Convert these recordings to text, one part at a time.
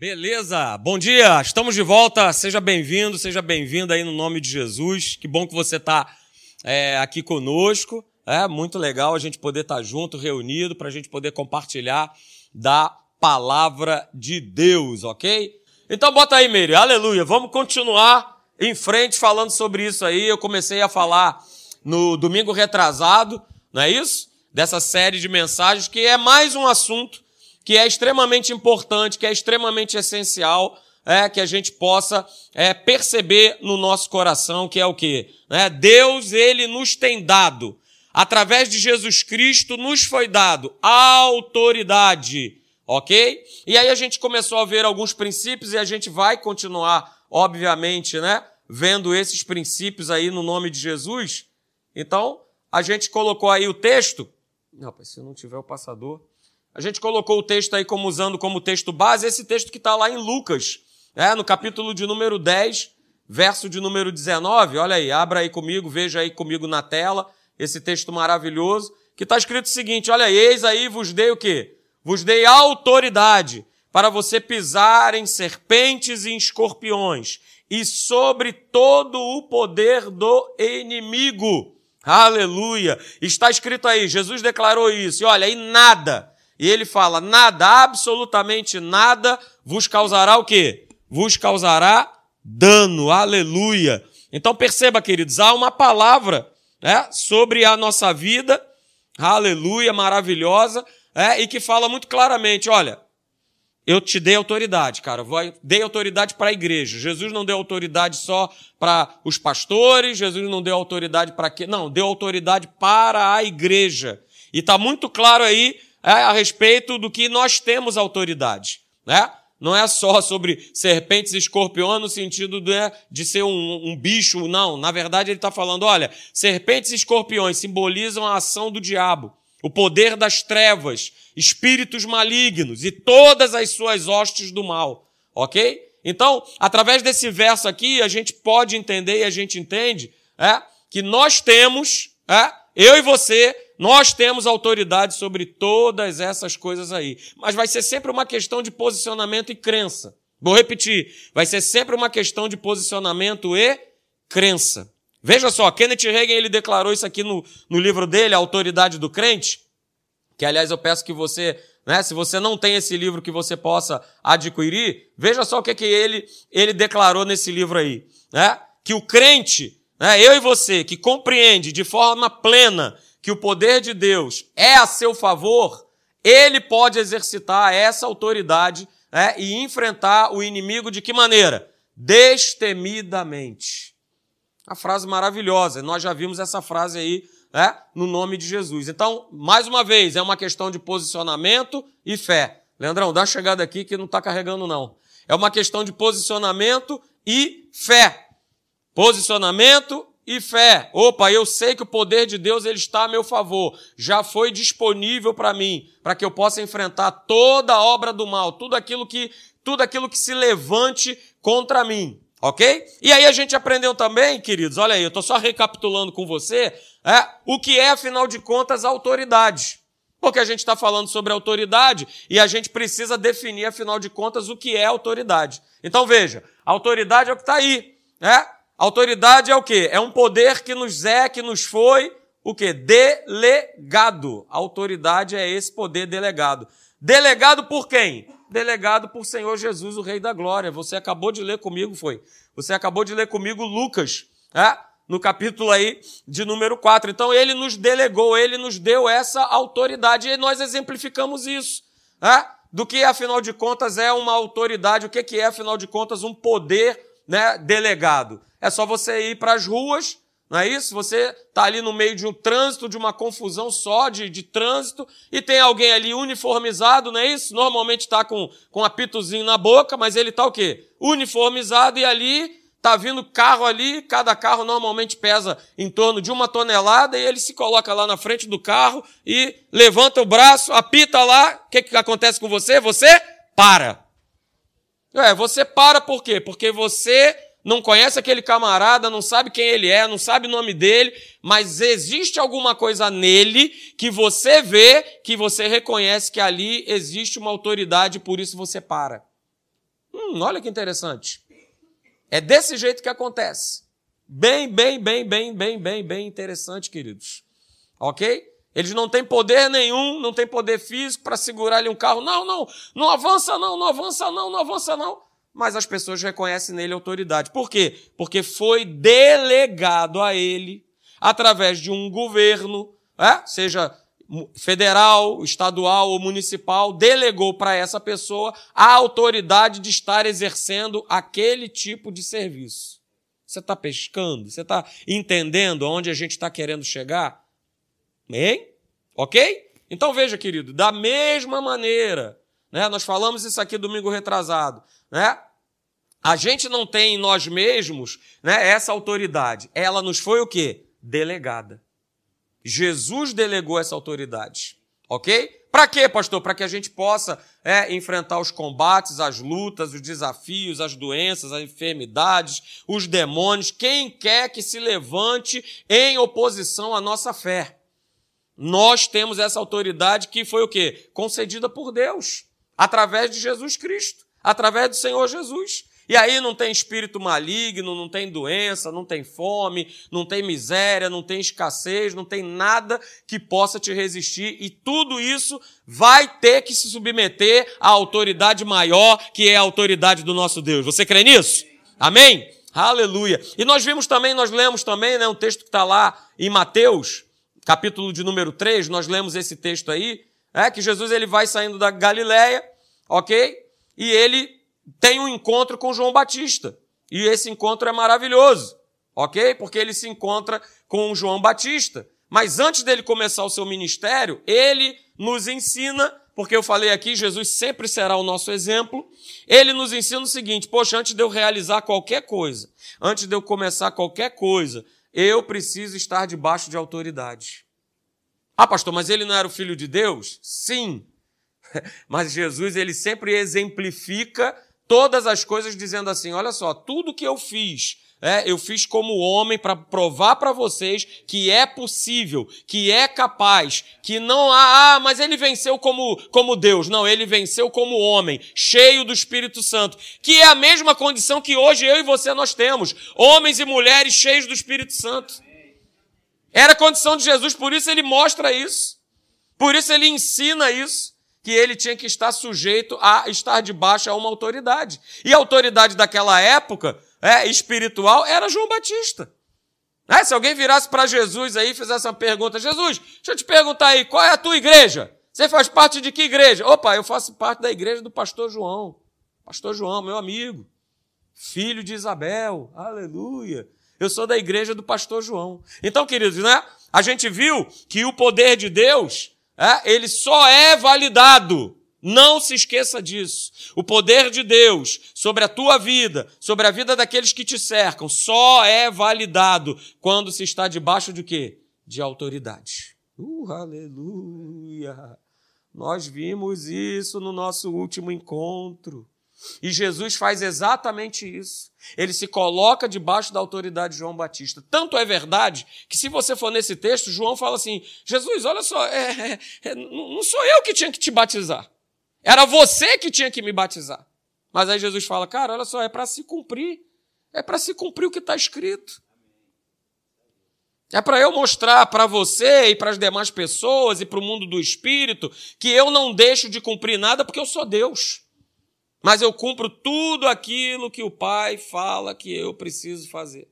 Beleza, bom dia, estamos de volta, seja bem-vindo, seja bem-vinda aí no nome de Jesus, que bom que você está é, aqui conosco, é muito legal a gente poder estar tá junto, reunido, para a gente poder compartilhar da palavra de Deus, ok? Então bota aí, Meire, aleluia, vamos continuar em frente falando sobre isso aí, eu comecei a falar no domingo retrasado, não é isso? Dessa série de mensagens, que é mais um assunto que é extremamente importante, que é extremamente essencial, é, que a gente possa é, perceber no nosso coração, que é o quê? É, Deus, Ele nos tem dado, através de Jesus Cristo, nos foi dado autoridade, ok? E aí a gente começou a ver alguns princípios e a gente vai continuar, obviamente, né, vendo esses princípios aí no nome de Jesus. Então, a gente colocou aí o texto. Não, se não tiver o passador. A gente colocou o texto aí como usando como texto base, esse texto que está lá em Lucas, é, no capítulo de número 10, verso de número 19. Olha aí, abra aí comigo, veja aí comigo na tela esse texto maravilhoso, que está escrito o seguinte: olha, eis aí vos dei o quê? Vos dei autoridade para você pisar em serpentes e em escorpiões e sobre todo o poder do inimigo. Aleluia! Está escrito aí, Jesus declarou isso. E olha, e nada e ele fala: nada, absolutamente nada vos causará o quê? Vos causará dano. Aleluia. Então perceba, queridos, há uma palavra né, sobre a nossa vida, aleluia, maravilhosa, é, e que fala muito claramente: olha, eu te dei autoridade, cara. Dei autoridade para a igreja. Jesus não deu autoridade só para os pastores, Jesus não deu autoridade para quê? Não, deu autoridade para a igreja. E está muito claro aí é, a respeito do que nós temos autoridade, né? Não é só sobre serpentes e escorpiões no sentido de, de ser um, um, bicho, não. Na verdade, ele está falando: olha, serpentes e escorpiões simbolizam a ação do diabo, o poder das trevas, espíritos malignos e todas as suas hostes do mal. Ok? Então, através desse verso aqui, a gente pode entender e a gente entende é, que nós temos, é, eu e você, nós temos autoridade sobre todas essas coisas aí. Mas vai ser sempre uma questão de posicionamento e crença. Vou repetir. Vai ser sempre uma questão de posicionamento e crença. Veja só, Kenneth Reagan ele declarou isso aqui no, no livro dele, A Autoridade do Crente. Que, aliás, eu peço que você, né, se você não tem esse livro, que você possa adquirir. Veja só o que, que ele, ele declarou nesse livro aí. Né? Que o crente, né, eu e você, que compreende de forma plena que o poder de Deus é a seu favor, ele pode exercitar essa autoridade né, e enfrentar o inimigo de que maneira? Destemidamente. A frase maravilhosa, nós já vimos essa frase aí né, no nome de Jesus. Então, mais uma vez, é uma questão de posicionamento e fé. Leandrão, dá chegada aqui que não está carregando, não. É uma questão de posicionamento e fé. Posicionamento e fé. Opa, eu sei que o poder de Deus ele está a meu favor. Já foi disponível para mim, para que eu possa enfrentar toda a obra do mal, tudo aquilo que tudo aquilo que se levante contra mim. OK? E aí a gente aprendeu também, queridos, olha aí, eu estou só recapitulando com você, é, o que é, afinal de contas, autoridade. Porque a gente está falando sobre autoridade e a gente precisa definir, afinal de contas, o que é autoridade. Então veja, autoridade é o que está aí. Né? Autoridade é o quê? É um poder que nos é, que nos foi o quê? Delegado. Autoridade é esse poder delegado. Delegado por quem? Delegado por Senhor Jesus, o Rei da Glória. Você acabou de ler comigo, foi? Você acabou de ler comigo Lucas, é? no capítulo aí de número 4. Então ele nos delegou, ele nos deu essa autoridade e nós exemplificamos isso. É? Do que, afinal de contas, é uma autoridade, o que é, afinal de contas, um poder né, delegado? É só você ir para as ruas, não é isso? Você está ali no meio de um trânsito, de uma confusão só de, de trânsito, e tem alguém ali uniformizado, não é isso? Normalmente está com, com um apitozinho na boca, mas ele está o quê? Uniformizado e ali Está vindo carro ali, cada carro normalmente pesa em torno de uma tonelada, e ele se coloca lá na frente do carro e levanta o braço, apita lá. O que, que acontece com você? Você para. É, você para por quê? Porque você não conhece aquele camarada, não sabe quem ele é, não sabe o nome dele, mas existe alguma coisa nele que você vê, que você reconhece que ali existe uma autoridade, por isso você para. Hum, olha que interessante. É desse jeito que acontece. Bem, bem, bem, bem, bem, bem, bem interessante, queridos. Ok? Eles não têm poder nenhum, não têm poder físico para segurar ali um carro. Não, não, não avança não, não avança não, não avança não. Mas as pessoas reconhecem nele autoridade. Por quê? Porque foi delegado a ele, através de um governo, é? seja federal, estadual ou municipal, delegou para essa pessoa a autoridade de estar exercendo aquele tipo de serviço. Você está pescando? Você está entendendo aonde a gente está querendo chegar? Hein? Ok? Então veja, querido, da mesma maneira, né? Nós falamos isso aqui domingo retrasado, né? A gente não tem em nós mesmos, né, essa autoridade. Ela nos foi o quê? Delegada. Jesus delegou essa autoridade. Ok? Para quê, pastor? Para que a gente possa é, enfrentar os combates, as lutas, os desafios, as doenças, as enfermidades, os demônios, quem quer que se levante em oposição à nossa fé. Nós temos essa autoridade que foi o quê? Concedida por Deus, através de Jesus Cristo, através do Senhor Jesus. E aí não tem espírito maligno, não tem doença, não tem fome, não tem miséria, não tem escassez, não tem nada que possa te resistir. E tudo isso vai ter que se submeter à autoridade maior, que é a autoridade do nosso Deus. Você crê nisso? Amém? Aleluia. E nós vimos também, nós lemos também, né, um texto que está lá em Mateus, capítulo de número 3, nós lemos esse texto aí, é que Jesus ele vai saindo da Galiléia, ok? E ele tem um encontro com João Batista. E esse encontro é maravilhoso, ok? Porque ele se encontra com João Batista. Mas antes dele começar o seu ministério, ele nos ensina, porque eu falei aqui, Jesus sempre será o nosso exemplo. Ele nos ensina o seguinte: poxa, antes de eu realizar qualquer coisa, antes de eu começar qualquer coisa, eu preciso estar debaixo de autoridade. Ah, pastor, mas ele não era o filho de Deus? Sim. Mas Jesus, ele sempre exemplifica todas as coisas dizendo assim: olha só, tudo que eu fiz, é, eu fiz como homem para provar para vocês que é possível, que é capaz, que não há, ah, mas ele venceu como, como Deus. Não, ele venceu como homem, cheio do Espírito Santo, que é a mesma condição que hoje eu e você nós temos, homens e mulheres cheios do Espírito Santo. Era a condição de Jesus, por isso ele mostra isso, por isso ele ensina isso que ele tinha que estar sujeito a estar debaixo a uma autoridade. E a autoridade daquela época é, espiritual era João Batista. É, se alguém virasse para Jesus aí e fizesse uma pergunta, Jesus, deixa eu te perguntar aí, qual é a tua igreja? Você faz parte de que igreja? Opa, eu faço parte da igreja do pastor João. Pastor João, meu amigo, filho de Isabel, aleluia. Eu sou da igreja do pastor João. Então, queridos, né? A gente viu que o poder de Deus, é, ele só é validado não se esqueça disso. O poder de Deus sobre a tua vida, sobre a vida daqueles que te cercam, só é validado quando se está debaixo de quê? De autoridade. Uh, aleluia! Nós vimos isso no nosso último encontro. E Jesus faz exatamente isso. Ele se coloca debaixo da autoridade de João Batista. Tanto é verdade que, se você for nesse texto, João fala assim: Jesus, olha só, é, é, é, não sou eu que tinha que te batizar. Era você que tinha que me batizar. Mas aí Jesus fala, cara, olha só, é para se cumprir. É para se cumprir o que está escrito. É para eu mostrar para você e para as demais pessoas e para o mundo do espírito que eu não deixo de cumprir nada porque eu sou Deus. Mas eu cumpro tudo aquilo que o Pai fala que eu preciso fazer.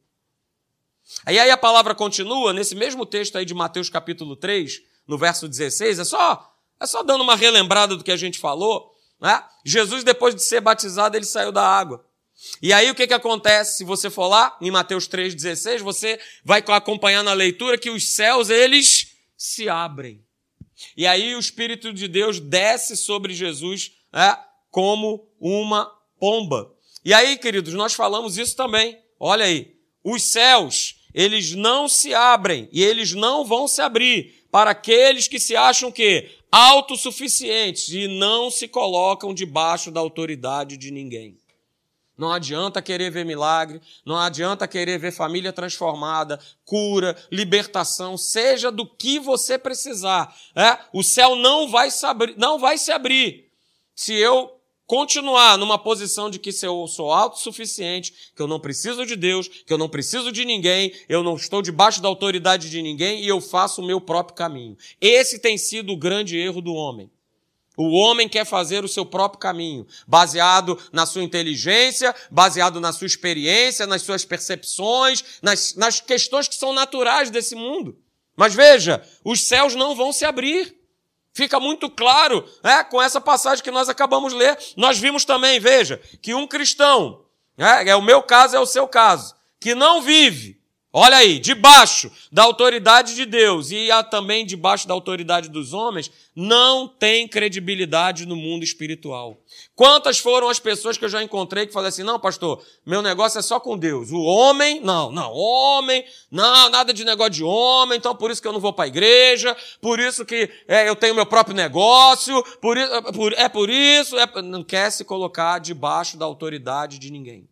Aí aí a palavra continua nesse mesmo texto aí de Mateus capítulo 3, no verso 16, é só é só dando uma relembrada do que a gente falou. Né? Jesus, depois de ser batizado, ele saiu da água. E aí o que, que acontece? Se você for lá, em Mateus 3,16, você vai acompanhar na leitura que os céus, eles se abrem. E aí o Espírito de Deus desce sobre Jesus né, como uma pomba. E aí, queridos, nós falamos isso também. Olha aí, os céus, eles não se abrem e eles não vão se abrir para aqueles que se acham que autossuficientes e não se colocam debaixo da autoridade de ninguém. Não adianta querer ver milagre, não adianta querer ver família transformada, cura, libertação, seja do que você precisar. É? O céu não vai, se abrir, não vai se abrir se eu continuar numa posição de que eu sou autossuficiente, que eu não preciso de Deus, que eu não preciso de ninguém, eu não estou debaixo da autoridade de ninguém e eu faço o meu próprio caminho. Esse tem sido o grande erro do homem. O homem quer fazer o seu próprio caminho, baseado na sua inteligência, baseado na sua experiência, nas suas percepções, nas, nas questões que são naturais desse mundo. Mas veja, os céus não vão se abrir. Fica muito claro é, com essa passagem que nós acabamos de ler. Nós vimos também, veja, que um cristão, é, é o meu caso, é o seu caso, que não vive Olha aí, debaixo da autoridade de Deus e também debaixo da autoridade dos homens, não tem credibilidade no mundo espiritual. Quantas foram as pessoas que eu já encontrei que falaram assim: não, pastor, meu negócio é só com Deus. O homem, não, não, homem, não, nada de negócio de homem, então por isso que eu não vou para a igreja, por isso que é, eu tenho meu próprio negócio, por, por, é por isso, é, não quer se colocar debaixo da autoridade de ninguém.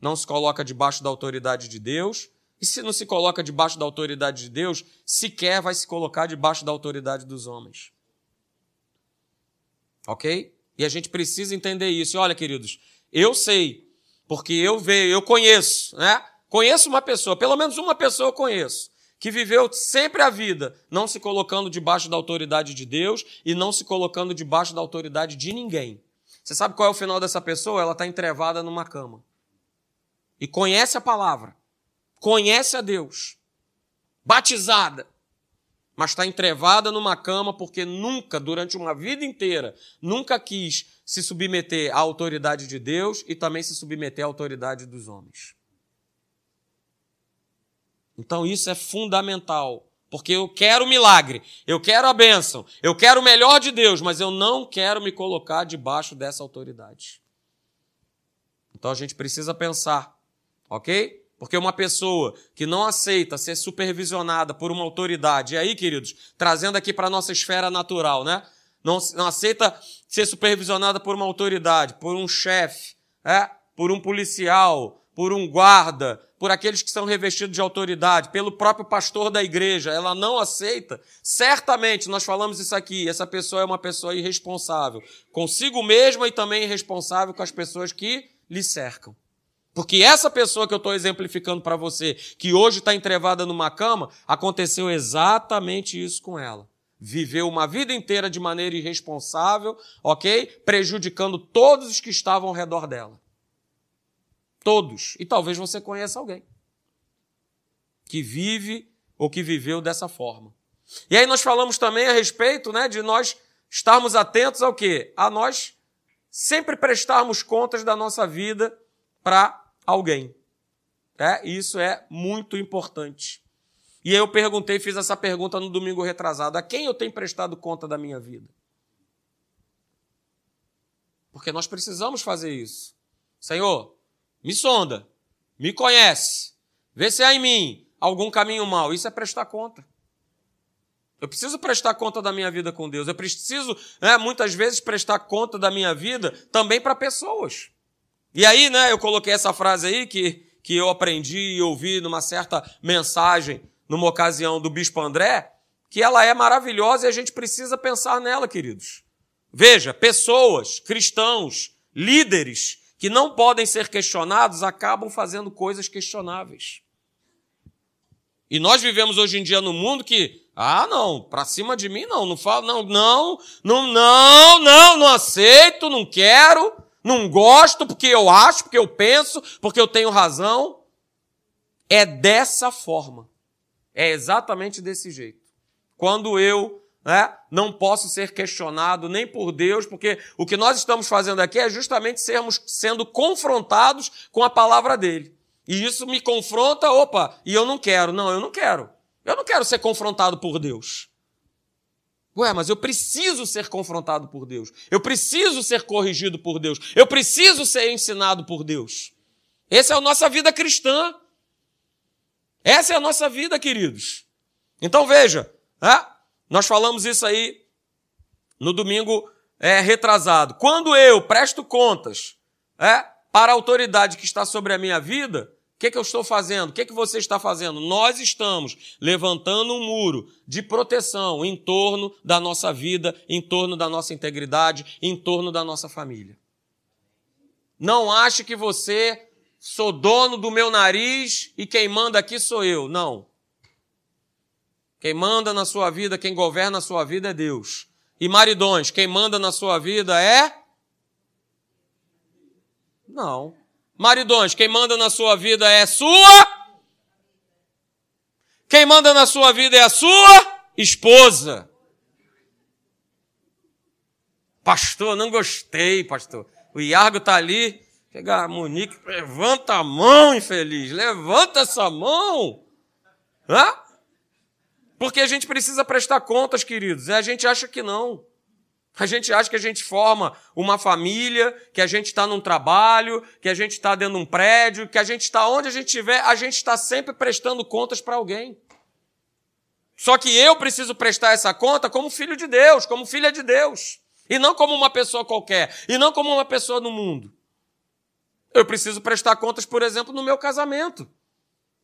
Não se coloca debaixo da autoridade de Deus e se não se coloca debaixo da autoridade de Deus, sequer vai se colocar debaixo da autoridade dos homens. Ok? E a gente precisa entender isso. E olha, queridos, eu sei, porque eu vejo, eu conheço, né? Conheço uma pessoa, pelo menos uma pessoa eu conheço, que viveu sempre a vida não se colocando debaixo da autoridade de Deus e não se colocando debaixo da autoridade de ninguém. Você sabe qual é o final dessa pessoa? Ela está entrevada numa cama. E conhece a palavra conhece a Deus, batizada, mas está entrevada numa cama porque nunca, durante uma vida inteira, nunca quis se submeter à autoridade de Deus e também se submeter à autoridade dos homens. Então isso é fundamental, porque eu quero o milagre, eu quero a bênção, eu quero o melhor de Deus, mas eu não quero me colocar debaixo dessa autoridade. Então a gente precisa pensar, ok? Porque uma pessoa que não aceita ser supervisionada por uma autoridade, e aí, queridos, trazendo aqui para a nossa esfera natural, né? Não, não, aceita ser supervisionada por uma autoridade, por um chefe, é? por um policial, por um guarda, por aqueles que são revestidos de autoridade, pelo próprio pastor da igreja, ela não aceita, certamente, nós falamos isso aqui, essa pessoa é uma pessoa irresponsável, consigo mesma e também irresponsável com as pessoas que lhe cercam. Porque essa pessoa que eu estou exemplificando para você, que hoje está entrevada numa cama, aconteceu exatamente isso com ela. Viveu uma vida inteira de maneira irresponsável, ok? Prejudicando todos os que estavam ao redor dela. Todos. E talvez você conheça alguém que vive ou que viveu dessa forma. E aí nós falamos também a respeito né, de nós estarmos atentos ao quê? A nós sempre prestarmos contas da nossa vida para alguém. É, isso é muito importante. E eu perguntei, fiz essa pergunta no domingo retrasado: a quem eu tenho prestado conta da minha vida? Porque nós precisamos fazer isso. Senhor, me sonda, me conhece, vê se há em mim algum caminho mau. Isso é prestar conta. Eu preciso prestar conta da minha vida com Deus. Eu preciso, né, muitas vezes, prestar conta da minha vida também para pessoas. E aí, né, eu coloquei essa frase aí que, que eu aprendi e ouvi numa certa mensagem, numa ocasião do Bispo André, que ela é maravilhosa e a gente precisa pensar nela, queridos. Veja, pessoas, cristãos, líderes que não podem ser questionados acabam fazendo coisas questionáveis. E nós vivemos hoje em dia no mundo que, ah, não, para cima de mim não, não falo, não, não, não, não, não, não aceito, não quero. Não gosto porque eu acho, porque eu penso, porque eu tenho razão. É dessa forma. É exatamente desse jeito. Quando eu né, não posso ser questionado nem por Deus, porque o que nós estamos fazendo aqui é justamente sermos sendo confrontados com a palavra dele. E isso me confronta, opa, e eu não quero. Não, eu não quero. Eu não quero ser confrontado por Deus. Ué, mas eu preciso ser confrontado por Deus. Eu preciso ser corrigido por Deus. Eu preciso ser ensinado por Deus. Essa é a nossa vida cristã. Essa é a nossa vida, queridos. Então veja, nós falamos isso aí no domingo é, retrasado. Quando eu presto contas é, para a autoridade que está sobre a minha vida, que, que eu estou fazendo? O que, que você está fazendo? Nós estamos levantando um muro de proteção em torno da nossa vida, em torno da nossa integridade, em torno da nossa família. Não ache que você sou dono do meu nariz e quem manda aqui sou eu. Não. Quem manda na sua vida, quem governa a sua vida é Deus. E maridões, quem manda na sua vida é? Não. Maridões, quem manda na sua vida é sua? Quem manda na sua vida é a sua esposa. Pastor, não gostei, pastor. O Iargo está ali. Chega a Monique, levanta a mão, infeliz. Levanta essa mão. Hã? Porque a gente precisa prestar contas, queridos. E a gente acha que não. A gente acha que a gente forma uma família, que a gente está num trabalho, que a gente está dentro de um prédio, que a gente está onde a gente estiver, a gente está sempre prestando contas para alguém. Só que eu preciso prestar essa conta como filho de Deus, como filha de Deus. E não como uma pessoa qualquer. E não como uma pessoa no mundo. Eu preciso prestar contas, por exemplo, no meu casamento.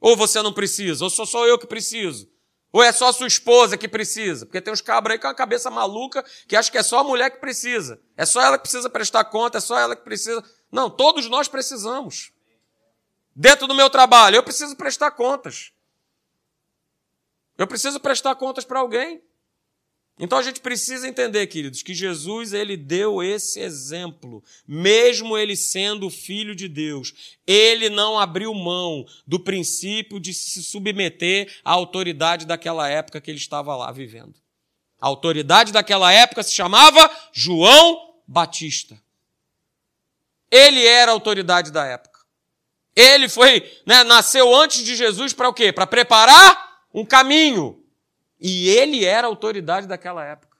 Ou você não precisa, ou sou só eu que preciso. Ou é só sua esposa que precisa. Porque tem uns cabras aí com a cabeça maluca que acha que é só a mulher que precisa. É só ela que precisa prestar conta, é só ela que precisa. Não, todos nós precisamos. Dentro do meu trabalho, eu preciso prestar contas. Eu preciso prestar contas para alguém. Então a gente precisa entender, queridos, que Jesus ele deu esse exemplo, mesmo ele sendo filho de Deus, ele não abriu mão do princípio de se submeter à autoridade daquela época que ele estava lá vivendo. A autoridade daquela época se chamava João Batista. Ele era a autoridade da época. Ele foi, né, nasceu antes de Jesus para o quê? Para preparar um caminho e ele era a autoridade daquela época.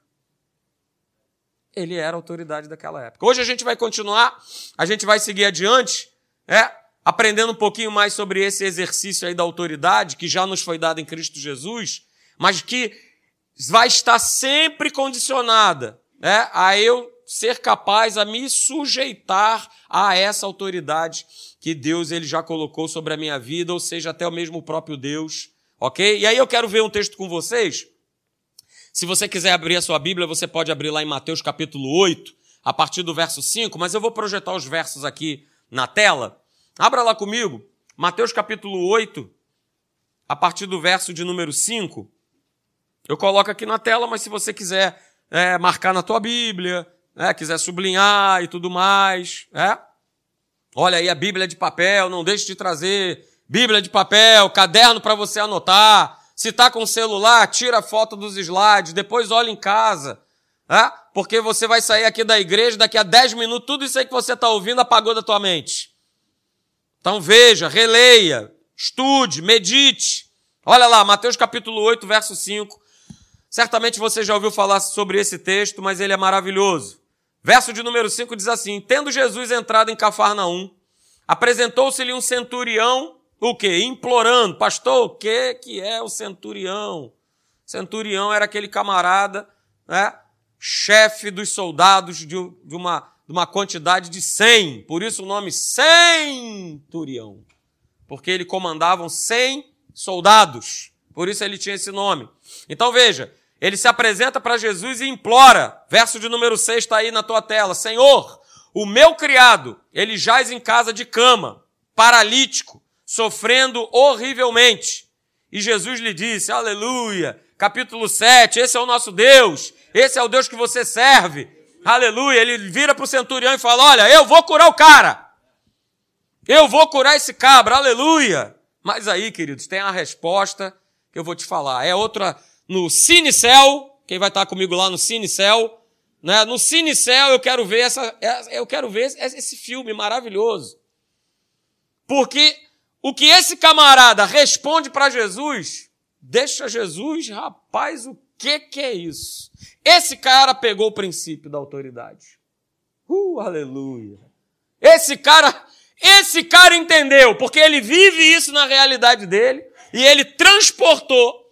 Ele era a autoridade daquela época. Hoje a gente vai continuar, a gente vai seguir adiante, é, aprendendo um pouquinho mais sobre esse exercício aí da autoridade que já nos foi dado em Cristo Jesus, mas que vai estar sempre condicionada é, a eu ser capaz a me sujeitar a essa autoridade que Deus ele já colocou sobre a minha vida, ou seja, até o mesmo próprio Deus Ok? E aí eu quero ver um texto com vocês. Se você quiser abrir a sua Bíblia, você pode abrir lá em Mateus capítulo 8, a partir do verso 5, mas eu vou projetar os versos aqui na tela. Abra lá comigo, Mateus capítulo 8, a partir do verso de número 5. Eu coloco aqui na tela, mas se você quiser é, marcar na tua Bíblia, é, quiser sublinhar e tudo mais, é? Olha aí a Bíblia de papel, não deixe de trazer Bíblia de papel, caderno para você anotar. Se está com celular, tira foto dos slides, depois olha em casa. Né? Porque você vai sair aqui da igreja, daqui a 10 minutos, tudo isso aí que você está ouvindo apagou da tua mente. Então veja, releia, estude, medite. Olha lá, Mateus capítulo 8, verso 5. Certamente você já ouviu falar sobre esse texto, mas ele é maravilhoso. Verso de número 5 diz assim: Tendo Jesus entrado em Cafarnaum, apresentou-se-lhe um centurião o que? Implorando, pastor, o que, que é o centurião? Centurião era aquele camarada, né? chefe dos soldados de, de, uma, de uma quantidade de cem. Por isso o nome centurião. Porque ele comandava cem soldados. Por isso ele tinha esse nome. Então veja, ele se apresenta para Jesus e implora. Verso de número 6 está aí na tua tela. Senhor, o meu criado, ele jaz em casa de cama, paralítico, sofrendo horrivelmente. E Jesus lhe disse: Aleluia, capítulo 7, esse é o nosso Deus, esse é o Deus que você serve. Aleluia. Ele vira para o centurião e fala: Olha, eu vou curar o cara. Eu vou curar esse cabra, aleluia. Mas aí, queridos, tem a resposta que eu vou te falar. É outra no Cinecel. Quem vai estar comigo lá no Cinecel? Né? No Cinecel eu quero ver essa, eu quero ver esse filme maravilhoso. Porque o que esse camarada responde para Jesus, deixa Jesus, rapaz, o que que é isso? Esse cara pegou o princípio da autoridade. Uh, aleluia. Esse cara, esse cara entendeu, porque ele vive isso na realidade dele e ele transportou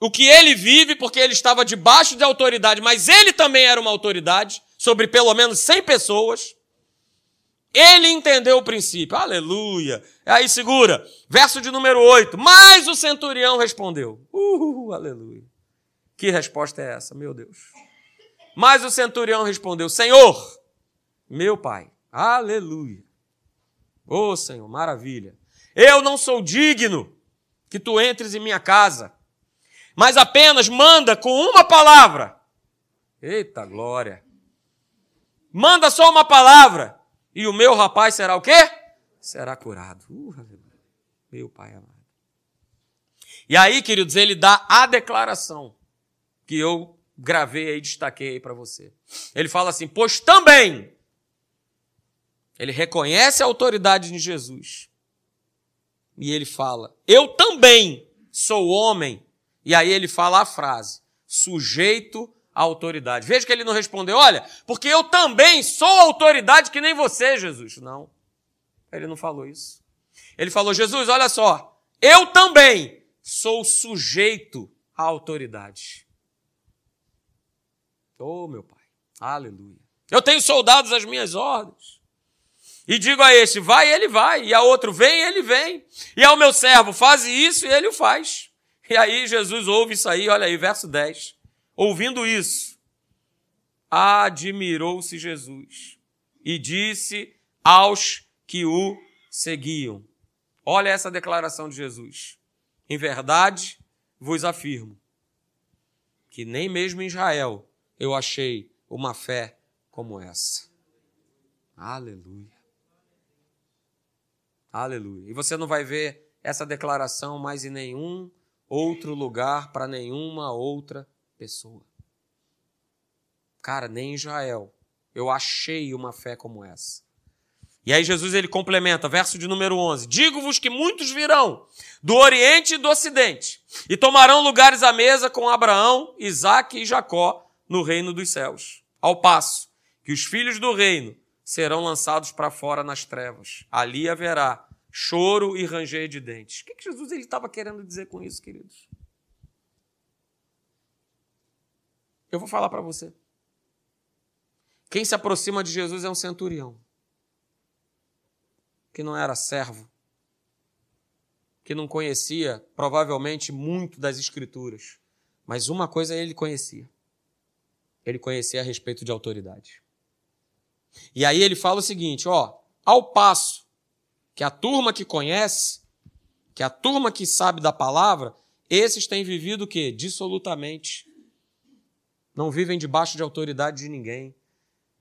o que ele vive, porque ele estava debaixo de autoridade, mas ele também era uma autoridade sobre pelo menos 100 pessoas. Ele entendeu o princípio. Aleluia. Aí segura. Verso de número 8. Mas o centurião respondeu. Uh, aleluia. Que resposta é essa, meu Deus? Mas o centurião respondeu: Senhor, meu pai. Aleluia. Ô oh, Senhor, maravilha. Eu não sou digno que tu entres em minha casa, mas apenas manda com uma palavra. Eita glória. Manda só uma palavra e o meu rapaz será o quê? Será curado. Uh, meu pai amado. E aí, queridos, ele dá a declaração que eu gravei aí, destaquei aí para você. Ele fala assim: Pois também. Ele reconhece a autoridade de Jesus. E ele fala: Eu também sou homem. E aí ele fala a frase: sujeito autoridade. Veja que ele não respondeu: Olha, porque eu também sou autoridade que nem você, Jesus. Não. Ele não falou isso. Ele falou: Jesus, olha só, eu também sou sujeito à autoridade. Oh, meu Pai, aleluia. Eu tenho soldados às minhas ordens. E digo a este, vai, ele vai. E a outro, vem, ele vem. E ao meu servo, faz isso, e ele o faz. E aí Jesus ouve isso aí, olha aí, verso 10. Ouvindo isso, admirou-se Jesus e disse aos que o seguiam. Olha essa declaração de Jesus. Em verdade, vos afirmo que nem mesmo em Israel eu achei uma fé como essa. Aleluia. Aleluia. E você não vai ver essa declaração mais em nenhum outro lugar para nenhuma outra pessoa. Cara, nem em Israel eu achei uma fé como essa. E aí Jesus ele complementa, verso de número 11: Digo-vos que muitos virão do Oriente e do Ocidente e tomarão lugares à mesa com Abraão, Isaque e Jacó no reino dos céus. Ao passo que os filhos do reino serão lançados para fora nas trevas. Ali haverá choro e ranger de dentes. O que, Jesus estava querendo dizer com isso, queridos? Eu vou falar para você. Quem se aproxima de Jesus é um centurião, que não era servo, que não conhecia provavelmente muito das Escrituras, mas uma coisa ele conhecia: ele conhecia a respeito de autoridade. E aí ele fala o seguinte: ó, ao passo que a turma que conhece, que a turma que sabe da palavra, esses têm vivido o quê? Dissolutamente. Não vivem debaixo de autoridade de ninguém.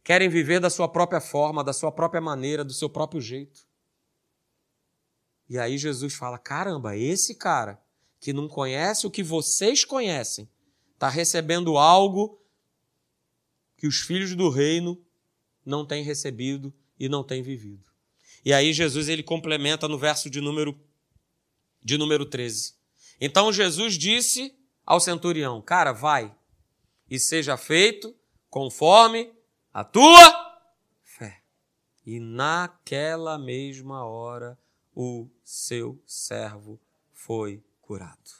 Querem viver da sua própria forma, da sua própria maneira, do seu próprio jeito. E aí Jesus fala: caramba, esse cara que não conhece o que vocês conhecem, está recebendo algo que os filhos do reino não têm recebido e não têm vivido. E aí Jesus ele complementa no verso de número de número 13. Então Jesus disse ao centurião: "Cara, vai e seja feito conforme a tua fé". E naquela mesma hora o seu servo foi curado.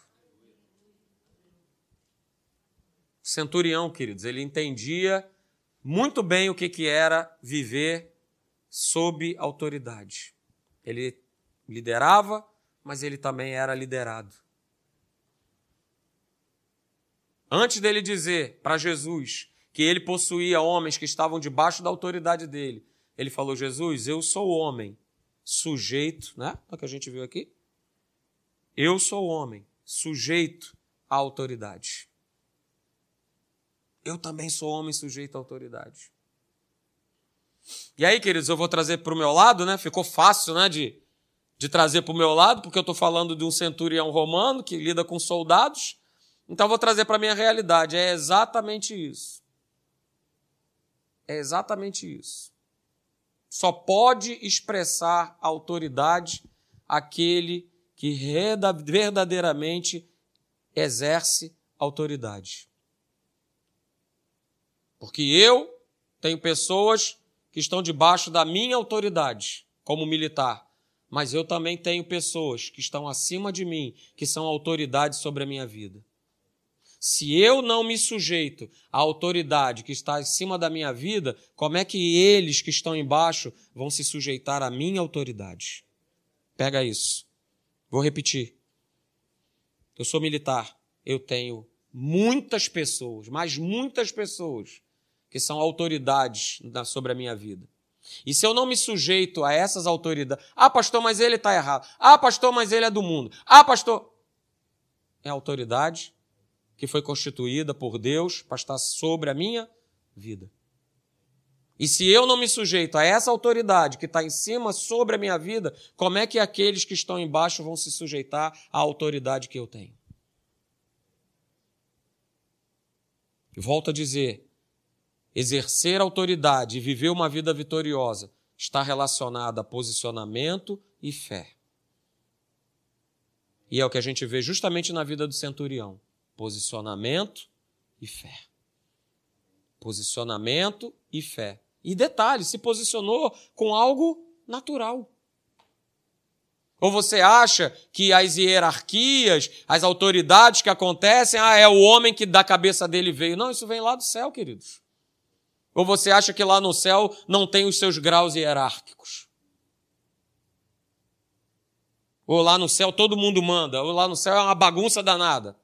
O centurião, queridos, ele entendia muito bem o que, que era viver sob autoridade. Ele liderava, mas ele também era liderado. Antes dele dizer para Jesus que ele possuía homens que estavam debaixo da autoridade dele, ele falou: Jesus, eu sou homem, sujeito, né? É o que a gente viu aqui. Eu sou homem, sujeito à autoridade. Eu também sou homem sujeito à autoridade. E aí, queridos, eu vou trazer para o meu lado, né? Ficou fácil, né, de, de trazer para o meu lado, porque eu estou falando de um centurião romano que lida com soldados. Então, vou trazer para a minha realidade. É exatamente isso. É exatamente isso. Só pode expressar autoridade aquele que verdadeiramente exerce autoridade. Porque eu tenho pessoas que estão debaixo da minha autoridade como militar, mas eu também tenho pessoas que estão acima de mim, que são autoridades sobre a minha vida. Se eu não me sujeito à autoridade que está acima da minha vida, como é que eles que estão embaixo vão se sujeitar à minha autoridade? Pega isso. Vou repetir. Eu sou militar. Eu tenho muitas pessoas, mas muitas pessoas que são autoridades sobre a minha vida. E se eu não me sujeito a essas autoridades, ah, pastor, mas ele está errado. Ah, pastor, mas ele é do mundo. Ah, pastor. É autoridade que foi constituída por Deus para estar sobre a minha vida. E se eu não me sujeito a essa autoridade que está em cima sobre a minha vida, como é que aqueles que estão embaixo vão se sujeitar à autoridade que eu tenho? Volto a dizer: exercer autoridade e viver uma vida vitoriosa está relacionado a posicionamento e fé. E é o que a gente vê justamente na vida do centurião: posicionamento e fé. Posicionamento e fé. E detalhe, se posicionou com algo natural. Ou você acha que as hierarquias, as autoridades que acontecem, ah, é o homem que da cabeça dele veio. Não, isso vem lá do céu, queridos. Ou você acha que lá no céu não tem os seus graus hierárquicos? Ou lá no céu todo mundo manda, ou lá no céu é uma bagunça danada.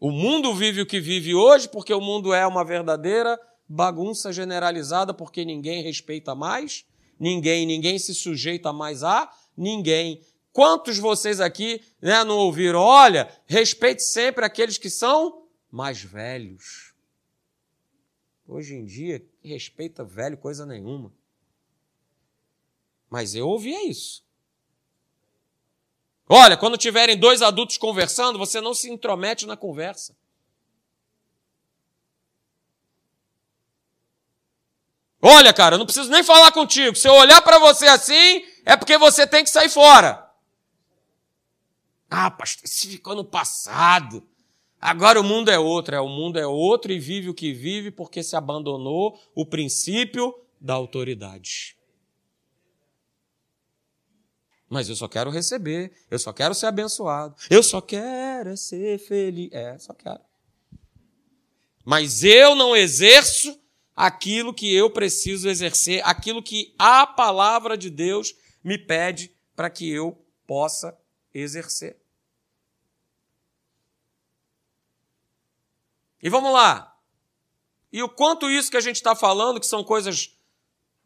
O mundo vive o que vive hoje porque o mundo é uma verdadeira bagunça generalizada porque ninguém respeita mais, ninguém, ninguém se sujeita mais a ninguém. Quantos vocês aqui né, não ouviram? Olha, respeite sempre aqueles que são mais velhos. Hoje em dia, respeita velho coisa nenhuma. Mas eu ouvia isso. Olha, quando tiverem dois adultos conversando, você não se intromete na conversa. Olha, cara, eu não preciso nem falar contigo. Se eu olhar para você assim, é porque você tem que sair fora. Ah, pastor, isso ficou no passado. Agora o mundo é outro, é o mundo é outro e vive o que vive porque se abandonou o princípio da autoridade. Mas eu só quero receber, eu só quero ser abençoado, eu só quero ser feliz. É, só quero. Mas eu não exerço aquilo que eu preciso exercer, aquilo que a palavra de Deus me pede para que eu possa exercer. E vamos lá. E o quanto isso que a gente está falando, que são coisas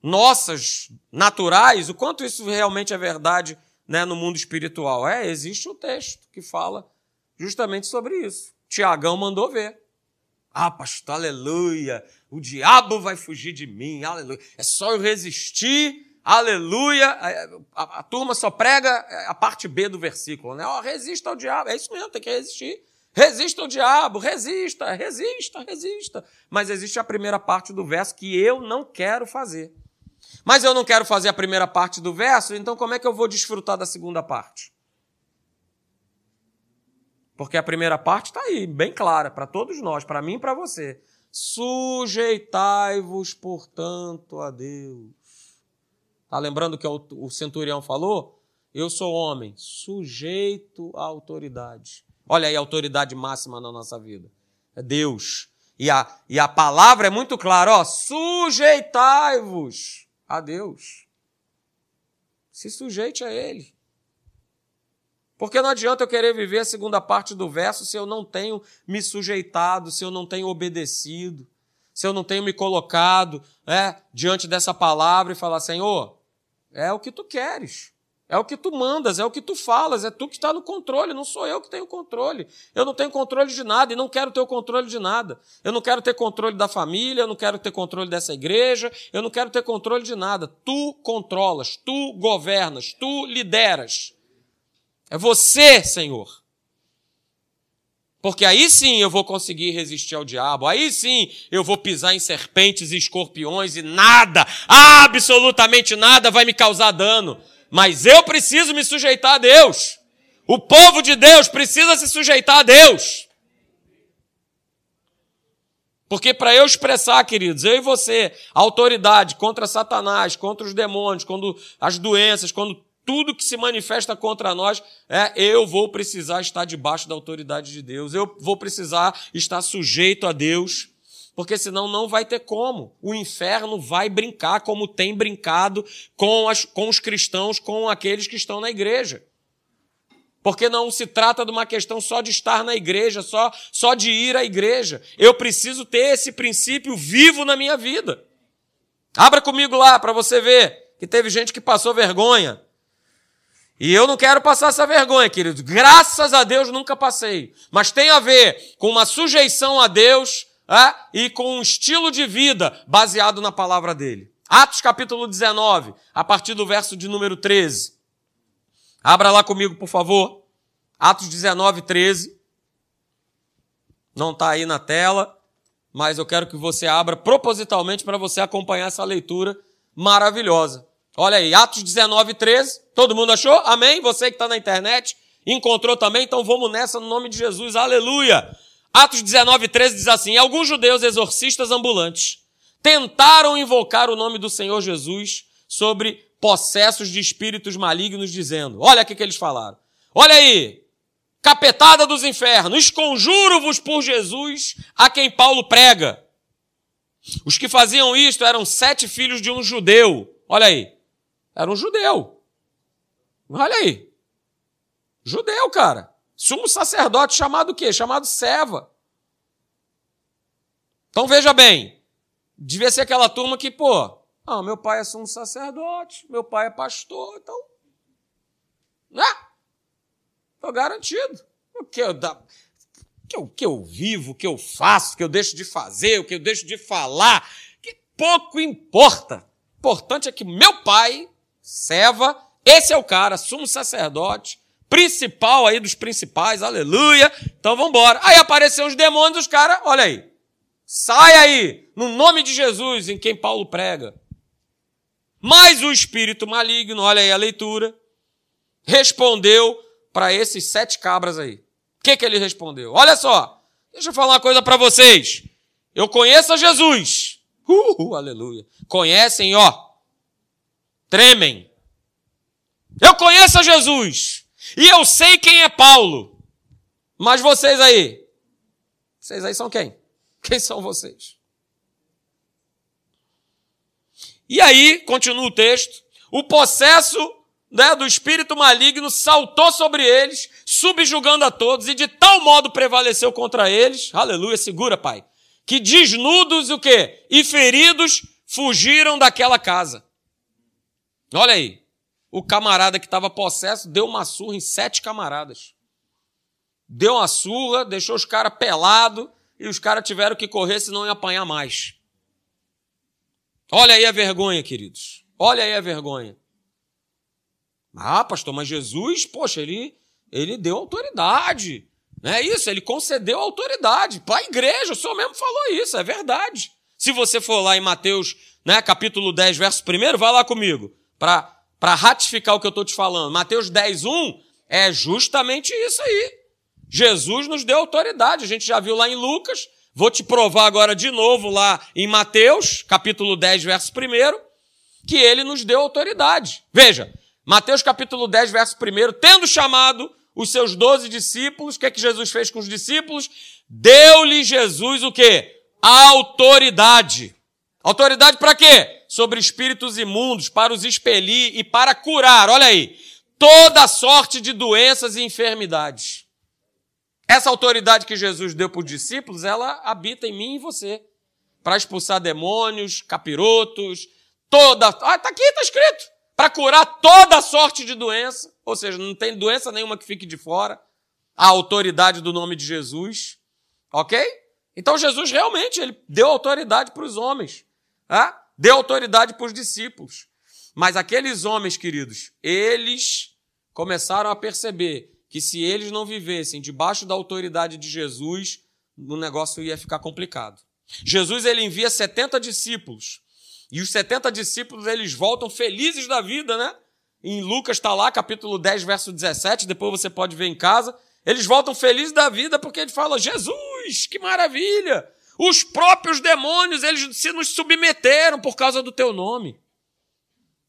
nossas, naturais, o quanto isso realmente é verdade né, no mundo espiritual? É, existe um texto que fala justamente sobre isso. Tiagão mandou ver. Ah, pastor, aleluia. O diabo vai fugir de mim, aleluia. É só eu resistir, aleluia. A, a, a turma só prega a parte B do versículo, né? Ó, oh, resista ao diabo. É isso mesmo, tem que resistir. Resista ao diabo, resista, resista, resista. Mas existe a primeira parte do verso que eu não quero fazer. Mas eu não quero fazer a primeira parte do verso, então como é que eu vou desfrutar da segunda parte? Porque a primeira parte está aí, bem clara, para todos nós, para mim e para você. Sujeitai-vos, portanto, a Deus. Está lembrando que o centurião falou? Eu sou homem, sujeito à autoridade. Olha aí a autoridade máxima na nossa vida. É Deus. E a, e a palavra é muito clara, ó, sujeitai-vos a Deus. Se sujeite a Ele. Porque não adianta eu querer viver a segunda parte do verso se eu não tenho me sujeitado, se eu não tenho obedecido, se eu não tenho me colocado é, diante dessa palavra e falar: Senhor, é o que tu queres. É o que tu mandas, é o que tu falas, é tu que está no controle, não sou eu que tenho controle. Eu não tenho controle de nada e não quero ter o controle de nada. Eu não quero ter controle da família, eu não quero ter controle dessa igreja, eu não quero ter controle de nada. Tu controlas, tu governas, tu lideras. É você, Senhor. Porque aí sim eu vou conseguir resistir ao diabo, aí sim eu vou pisar em serpentes e escorpiões e nada, absolutamente nada vai me causar dano. Mas eu preciso me sujeitar a Deus. O povo de Deus precisa se sujeitar a Deus. Porque para eu expressar, queridos, eu e você, a autoridade contra Satanás, contra os demônios, quando as doenças, quando tudo que se manifesta contra nós, é, eu vou precisar estar debaixo da autoridade de Deus, eu vou precisar estar sujeito a Deus, porque senão não vai ter como. O inferno vai brincar como tem brincado com, as, com os cristãos, com aqueles que estão na igreja. Porque não se trata de uma questão só de estar na igreja, só, só de ir à igreja. Eu preciso ter esse princípio vivo na minha vida. Abra comigo lá para você ver que teve gente que passou vergonha. E eu não quero passar essa vergonha, querido. Graças a Deus nunca passei. Mas tem a ver com uma sujeição a Deus é? e com um estilo de vida baseado na palavra dele. Atos capítulo 19, a partir do verso de número 13. Abra lá comigo, por favor. Atos 19, 13. Não está aí na tela, mas eu quero que você abra propositalmente para você acompanhar essa leitura maravilhosa. Olha aí, Atos 19, 13. Todo mundo achou? Amém? Você que está na internet encontrou também? Então vamos nessa no nome de Jesus. Aleluia! Atos 19, 13 diz assim: Alguns judeus exorcistas ambulantes tentaram invocar o nome do Senhor Jesus sobre possessos de espíritos malignos, dizendo: Olha o que eles falaram. Olha aí, capetada dos infernos, esconjuro-vos por Jesus a quem Paulo prega. Os que faziam isto eram sete filhos de um judeu. Olha aí, era um judeu. Olha aí. Judeu, cara. Sumo sacerdote chamado o quê? Chamado Seva. Então veja bem. Devia ser aquela turma que, pô, ah, meu pai é sumo sacerdote, meu pai é pastor, então. Né? Tô garantido. O que eu, da, que eu, que eu vivo, o que eu faço, o que eu deixo de fazer, o que eu deixo de falar, que pouco importa. O importante é que meu pai, Seva, esse é o cara, sumo sacerdote, principal aí dos principais, aleluia. Então vamos embora. Aí apareceram os demônios, os caras, olha aí. Sai aí, no nome de Jesus, em quem Paulo prega. Mas o espírito maligno, olha aí a leitura, respondeu para esses sete cabras aí. O que, que ele respondeu? Olha só, deixa eu falar uma coisa para vocês. Eu conheço a Jesus. Uh, aleluia. Conhecem, ó. Tremem. Eu conheço a Jesus. E eu sei quem é Paulo. Mas vocês aí? Vocês aí são quem? Quem são vocês? E aí, continua o texto, o processo né, do espírito maligno saltou sobre eles, subjugando a todos, e de tal modo prevaleceu contra eles, aleluia, segura, pai, que desnudos o quê? E feridos fugiram daquela casa. Olha aí, o camarada que estava possesso deu uma surra em sete camaradas. Deu uma surra, deixou os caras pelados e os caras tiveram que correr, senão ia apanhar mais. Olha aí a vergonha, queridos. Olha aí a vergonha. Ah, pastor, mas Jesus, poxa, ele, ele deu autoridade. Não é isso? Ele concedeu autoridade para a igreja. O senhor mesmo falou isso, é verdade. Se você for lá em Mateus, né, capítulo 10, verso 1, vai lá comigo, para para ratificar o que eu estou te falando. Mateus 10, 1 é justamente isso aí. Jesus nos deu autoridade. A gente já viu lá em Lucas. Vou te provar agora de novo lá em Mateus, capítulo 10, verso 1, que ele nos deu autoridade. Veja, Mateus capítulo 10, verso 1, tendo chamado os seus doze discípulos, o que é que Jesus fez com os discípulos? Deu-lhe Jesus o quê? Autoridade. Autoridade para quê? Sobre espíritos imundos, para os expelir e para curar, olha aí, toda sorte de doenças e enfermidades. Essa autoridade que Jesus deu para os discípulos, ela habita em mim e você. Para expulsar demônios, capirotos, toda. Ah, está aqui, está escrito. Para curar toda sorte de doença. Ou seja, não tem doença nenhuma que fique de fora. A autoridade do nome de Jesus. Ok? Então Jesus realmente ele deu autoridade para os homens. Ah? Deu autoridade para os discípulos. Mas aqueles homens, queridos, eles começaram a perceber que se eles não vivessem debaixo da autoridade de Jesus, o negócio ia ficar complicado. Jesus ele envia 70 discípulos. E os 70 discípulos eles voltam felizes da vida, né? Em Lucas está lá, capítulo 10, verso 17, depois você pode ver em casa. Eles voltam felizes da vida porque ele fala: Jesus, que maravilha! Os próprios demônios, eles se nos submeteram por causa do teu nome.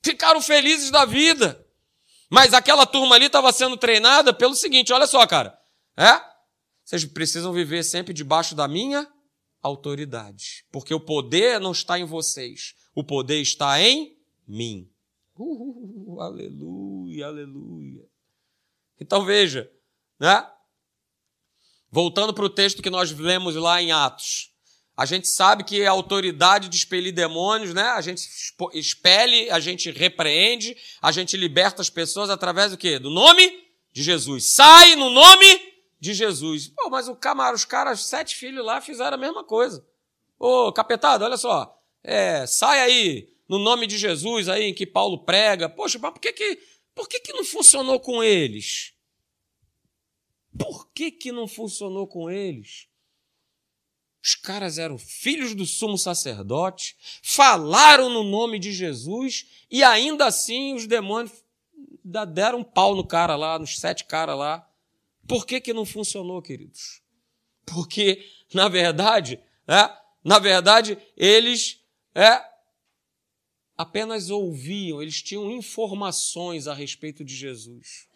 Ficaram felizes da vida. Mas aquela turma ali estava sendo treinada pelo seguinte: olha só, cara. É? Vocês precisam viver sempre debaixo da minha autoridade. Porque o poder não está em vocês. O poder está em mim. Uh, aleluia, aleluia. Então veja, né? Voltando para o texto que nós lemos lá em Atos. A gente sabe que a autoridade de expelir demônios, né? A gente expele, a gente repreende, a gente liberta as pessoas através do quê? Do nome de Jesus. Sai no nome de Jesus. Pô, mas o camaro, os caras, sete filhos lá, fizeram a mesma coisa. Ô, capetado, olha só. É, sai aí no nome de Jesus aí em que Paulo prega. Poxa, mas por que que, por que, que não funcionou com eles? Por que, que não funcionou com eles? Os caras eram filhos do sumo sacerdote, falaram no nome de Jesus e ainda assim os demônios deram um pau no cara lá, nos sete caras lá. Por que, que não funcionou, queridos? Porque, na verdade, é, na verdade, eles é, apenas ouviam, eles tinham informações a respeito de Jesus.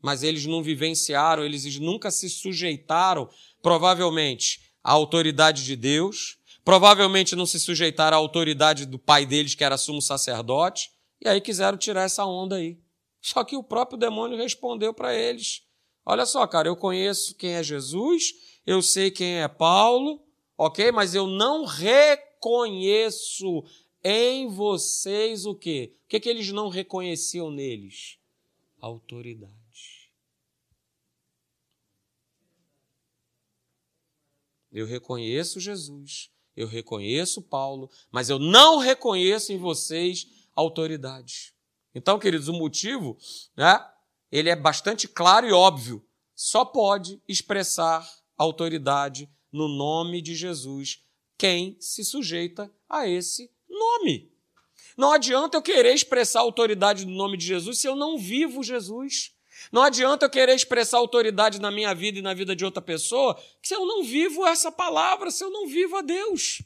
Mas eles não vivenciaram, eles nunca se sujeitaram, provavelmente, à autoridade de Deus, provavelmente não se sujeitaram à autoridade do pai deles, que era sumo sacerdote, e aí quiseram tirar essa onda aí. Só que o próprio demônio respondeu para eles: Olha só, cara, eu conheço quem é Jesus, eu sei quem é Paulo, ok? Mas eu não reconheço em vocês o quê? O que, que eles não reconheciam neles? Autoridade. Eu reconheço Jesus, eu reconheço Paulo, mas eu não reconheço em vocês autoridade. Então, queridos, o motivo, né, ele é bastante claro e óbvio. Só pode expressar autoridade no nome de Jesus quem se sujeita a esse nome. Não adianta eu querer expressar autoridade no nome de Jesus se eu não vivo Jesus. Não adianta eu querer expressar autoridade na minha vida e na vida de outra pessoa se eu não vivo essa palavra, se eu não vivo a Deus.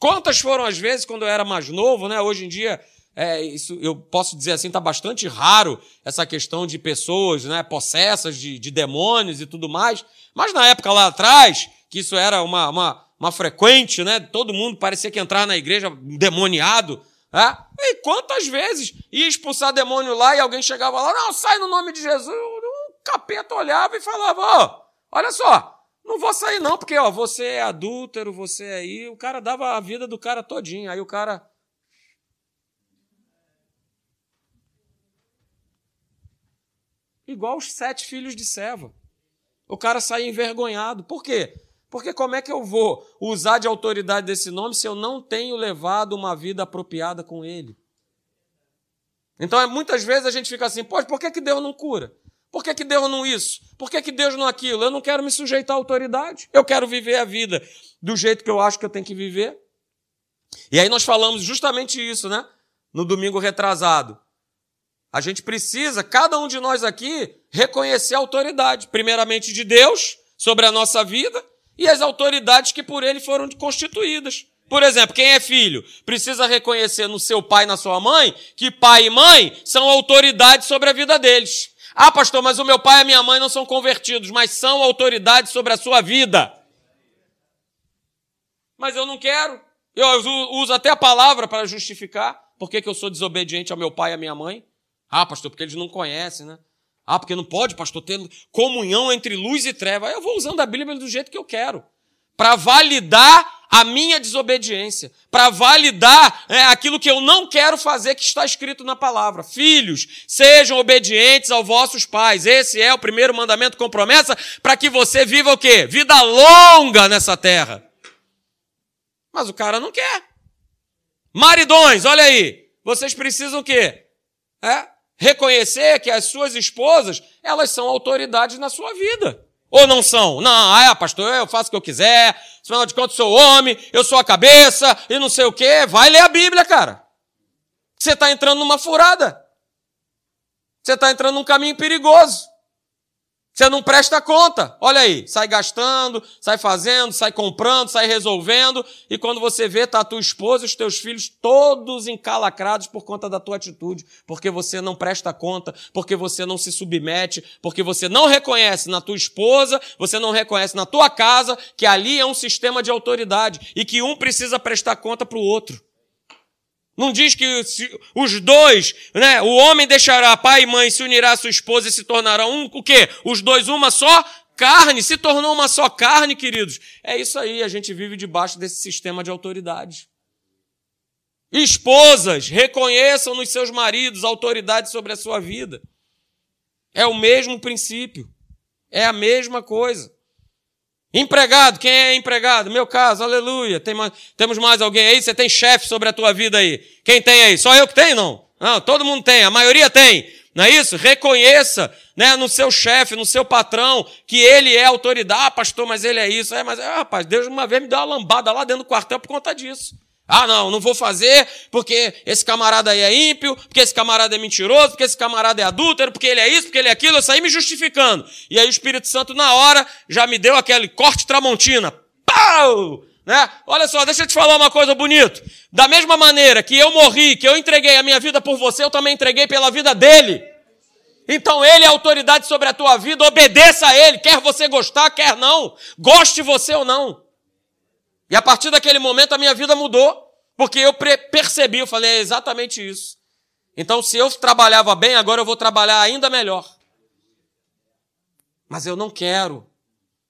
Quantas foram as vezes quando eu era mais novo, né? Hoje em dia, é, isso eu posso dizer assim, está bastante raro essa questão de pessoas né, possessas de, de demônios e tudo mais. Mas na época lá atrás, que isso era uma, uma, uma frequente, né? Todo mundo parecia que entrar na igreja demoniado. É? E quantas vezes ia expulsar demônio lá e alguém chegava lá, não, sai no nome de Jesus. O capeta olhava e falava, ó, oh, olha só, não vou sair não, porque ó, você é adúltero, você é aí. O cara dava a vida do cara todinho. Aí o cara. Igual os sete filhos de Seva. O cara saía envergonhado. Por quê? Porque como é que eu vou usar de autoridade desse nome se eu não tenho levado uma vida apropriada com ele? Então, é, muitas vezes a gente fica assim, pô, por que, que Deus não cura? Por que, que Deus não isso? Por que, que Deus não aquilo? Eu não quero me sujeitar à autoridade. Eu quero viver a vida do jeito que eu acho que eu tenho que viver. E aí nós falamos justamente isso, né? No domingo retrasado. A gente precisa, cada um de nós aqui, reconhecer a autoridade, primeiramente de Deus sobre a nossa vida e as autoridades que por ele foram constituídas. Por exemplo, quem é filho precisa reconhecer no seu pai e na sua mãe que pai e mãe são autoridades sobre a vida deles. Ah, pastor, mas o meu pai e a minha mãe não são convertidos, mas são autoridades sobre a sua vida. Mas eu não quero. Eu uso até a palavra para justificar por que, que eu sou desobediente ao meu pai e à minha mãe. Ah, pastor, porque eles não conhecem, né? Ah, porque não pode, pastor, ter comunhão entre luz e treva. Eu vou usando a Bíblia do jeito que eu quero. Para validar a minha desobediência. Para validar é, aquilo que eu não quero fazer que está escrito na palavra. Filhos, sejam obedientes aos vossos pais. Esse é o primeiro mandamento com promessa para que você viva o quê? Vida longa nessa terra. Mas o cara não quer. Maridões, olha aí. Vocês precisam o quê? É? Reconhecer que as suas esposas, elas são autoridades na sua vida. Ou não são? Não, ah, é, pastor, eu faço o que eu quiser, afinal de contas, sou homem, eu sou a cabeça, e não sei o quê. Vai ler a Bíblia, cara. Você está entrando numa furada. Você está entrando num caminho perigoso. Você não presta conta. Olha aí, sai gastando, sai fazendo, sai comprando, sai resolvendo, e quando você vê, tá a tua esposa e os teus filhos todos encalacrados por conta da tua atitude, porque você não presta conta, porque você não se submete, porque você não reconhece na tua esposa, você não reconhece na tua casa que ali é um sistema de autoridade e que um precisa prestar conta para o outro. Não diz que os dois, né? O homem deixará pai e mãe, se unirá à sua esposa e se tornarão um, o quê? Os dois uma só carne, se tornou uma só carne, queridos. É isso aí, a gente vive debaixo desse sistema de autoridade. Esposas, reconheçam nos seus maridos autoridade sobre a sua vida. É o mesmo princípio. É a mesma coisa. Empregado, quem é empregado? Meu caso, aleluia. Tem mais, temos mais alguém aí? Você tem chefe sobre a tua vida aí? Quem tem aí? Só eu que tenho, não? Não, todo mundo tem, a maioria tem. Não é isso? Reconheça né, no seu chefe, no seu patrão, que ele é autoridade. Ah, pastor, mas ele é isso. É, mas, ah, rapaz, Deus uma vez me deu uma lambada lá dentro do quartel por conta disso. Ah, não, não vou fazer porque esse camarada aí é ímpio, porque esse camarada é mentiroso, porque esse camarada é adúltero, porque ele é isso, porque ele é aquilo. Eu saí me justificando. E aí o Espírito Santo, na hora, já me deu aquele corte tramontina. Pau! Né? Olha só, deixa eu te falar uma coisa bonita. Da mesma maneira que eu morri, que eu entreguei a minha vida por você, eu também entreguei pela vida dele. Então ele é autoridade sobre a tua vida, obedeça a ele, quer você gostar, quer não, goste você ou não. E a partir daquele momento a minha vida mudou, porque eu percebi, eu falei, é exatamente isso. Então, se eu trabalhava bem, agora eu vou trabalhar ainda melhor. Mas eu não quero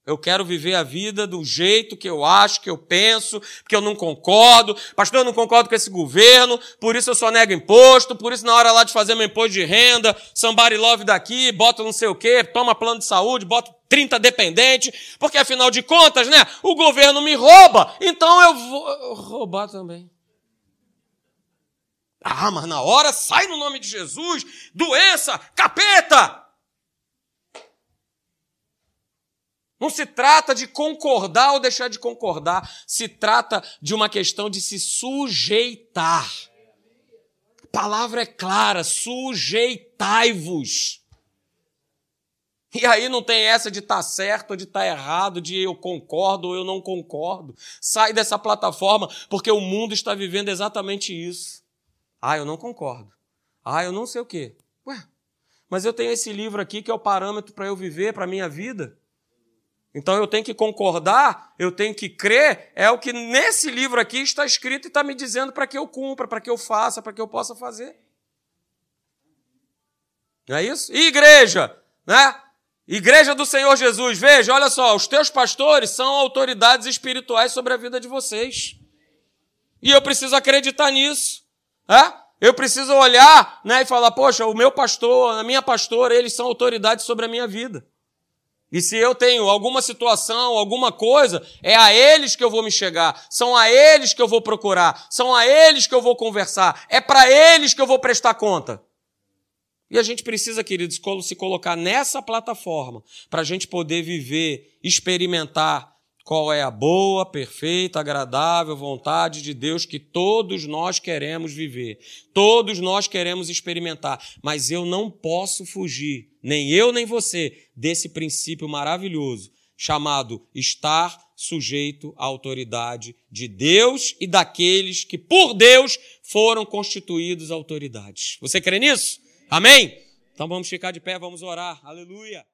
eu quero viver a vida do jeito que eu acho, que eu penso, porque eu não concordo. Pastor, eu não concordo com esse governo, por isso eu só nego imposto, por isso na hora lá de fazer meu imposto de renda, somebody love daqui, bota não sei o quê, toma plano de saúde, bota 30 dependentes, porque afinal de contas, né, o governo me rouba, então eu vou roubar também. Ah, mas na hora sai no nome de Jesus, doença, capeta, Não se trata de concordar ou deixar de concordar, se trata de uma questão de se sujeitar. A palavra é clara: sujeitai-vos. E aí não tem essa de estar tá certo ou de estar tá errado, de eu concordo ou eu não concordo. Sai dessa plataforma, porque o mundo está vivendo exatamente isso. Ah, eu não concordo. Ah, eu não sei o quê. Ué, mas eu tenho esse livro aqui que é o parâmetro para eu viver, para a minha vida. Então eu tenho que concordar, eu tenho que crer, é o que nesse livro aqui está escrito e está me dizendo para que eu cumpra, para que eu faça, para que eu possa fazer. Não é isso? E igreja, né? Igreja do Senhor Jesus, veja, olha só, os teus pastores são autoridades espirituais sobre a vida de vocês. E eu preciso acreditar nisso. Né? Eu preciso olhar né, e falar, poxa, o meu pastor, a minha pastora, eles são autoridades sobre a minha vida. E se eu tenho alguma situação, alguma coisa, é a eles que eu vou me chegar, são a eles que eu vou procurar, são a eles que eu vou conversar, é para eles que eu vou prestar conta. E a gente precisa, queridos, se colocar nessa plataforma para a gente poder viver, experimentar qual é a boa, perfeita, agradável vontade de Deus que todos nós queremos viver, todos nós queremos experimentar, mas eu não posso fugir, nem eu nem você, desse princípio maravilhoso chamado estar sujeito à autoridade de Deus e daqueles que por Deus foram constituídos autoridades. Você crê nisso? Amém? Então vamos ficar de pé, vamos orar. Aleluia.